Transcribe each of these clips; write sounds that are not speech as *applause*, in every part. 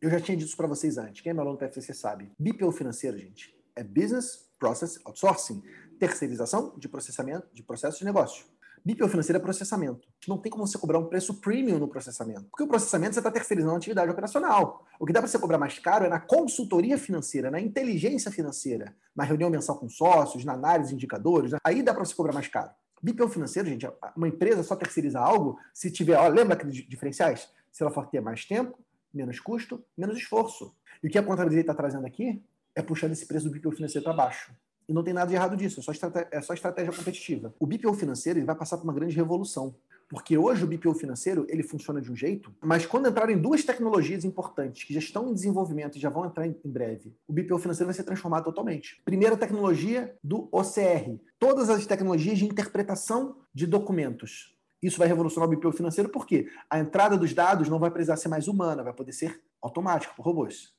Eu já tinha dito isso para vocês antes. Quem é meu aluno do PFCC sabe. BPO financeiro, gente, é Business Process Outsourcing, terceirização de processamento de processos de negócio. BPO financeiro é processamento. Não tem como você cobrar um preço premium no processamento. Porque o processamento você está terceirizando a atividade operacional. O que dá para você cobrar mais caro é na consultoria financeira, na inteligência financeira, na reunião mensal com sócios, na análise de indicadores. Né? Aí dá para você cobrar mais caro. BPO financeiro, gente, uma empresa só terceiriza algo se tiver, ó, lembra aqueles diferenciais? Se ela for ter mais tempo, menos custo, menos esforço. E o que a contabilidade está trazendo aqui é puxando esse preço do BPO financeiro para baixo. E não tem nada de errado disso, é só, é só estratégia competitiva. O BPO financeiro ele vai passar por uma grande revolução. Porque hoje o BPO financeiro ele funciona de um jeito, mas quando entrarem duas tecnologias importantes que já estão em desenvolvimento e já vão entrar em breve, o BPO financeiro vai ser transformado totalmente. Primeira tecnologia do OCR, todas as tecnologias de interpretação de documentos. Isso vai revolucionar o BPO financeiro porque a entrada dos dados não vai precisar ser mais humana, vai poder ser automática por robôs.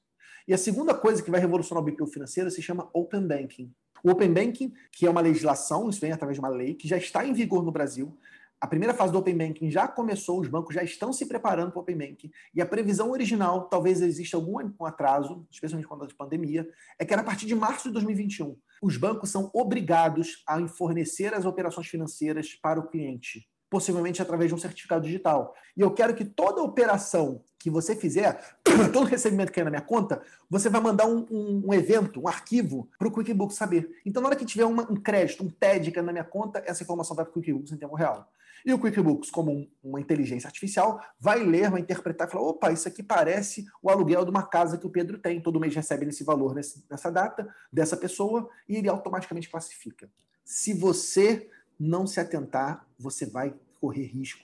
E a segunda coisa que vai revolucionar o BPO financeiro se chama Open Banking. O Open Banking, que é uma legislação, isso vem através de uma lei, que já está em vigor no Brasil. A primeira fase do Open Banking já começou, os bancos já estão se preparando para o Open Banking. E a previsão original, talvez exista algum atraso, especialmente quando de pandemia, é que era a partir de março de 2021. Os bancos são obrigados a fornecer as operações financeiras para o cliente possivelmente através de um certificado digital. E eu quero que toda operação que você fizer, *coughs* todo recebimento que é na minha conta, você vai mandar um, um, um evento, um arquivo para o QuickBooks saber. Então, na hora que tiver uma, um crédito, um TED que é na minha conta, essa informação vai para o QuickBooks em tempo real. E o QuickBooks, como um, uma inteligência artificial, vai ler, vai interpretar e falar: opa, isso aqui parece o aluguel de uma casa que o Pedro tem. Todo mês recebe esse valor nesse, nessa data, dessa pessoa, e ele automaticamente classifica. Se você não se atentar, você vai correr risco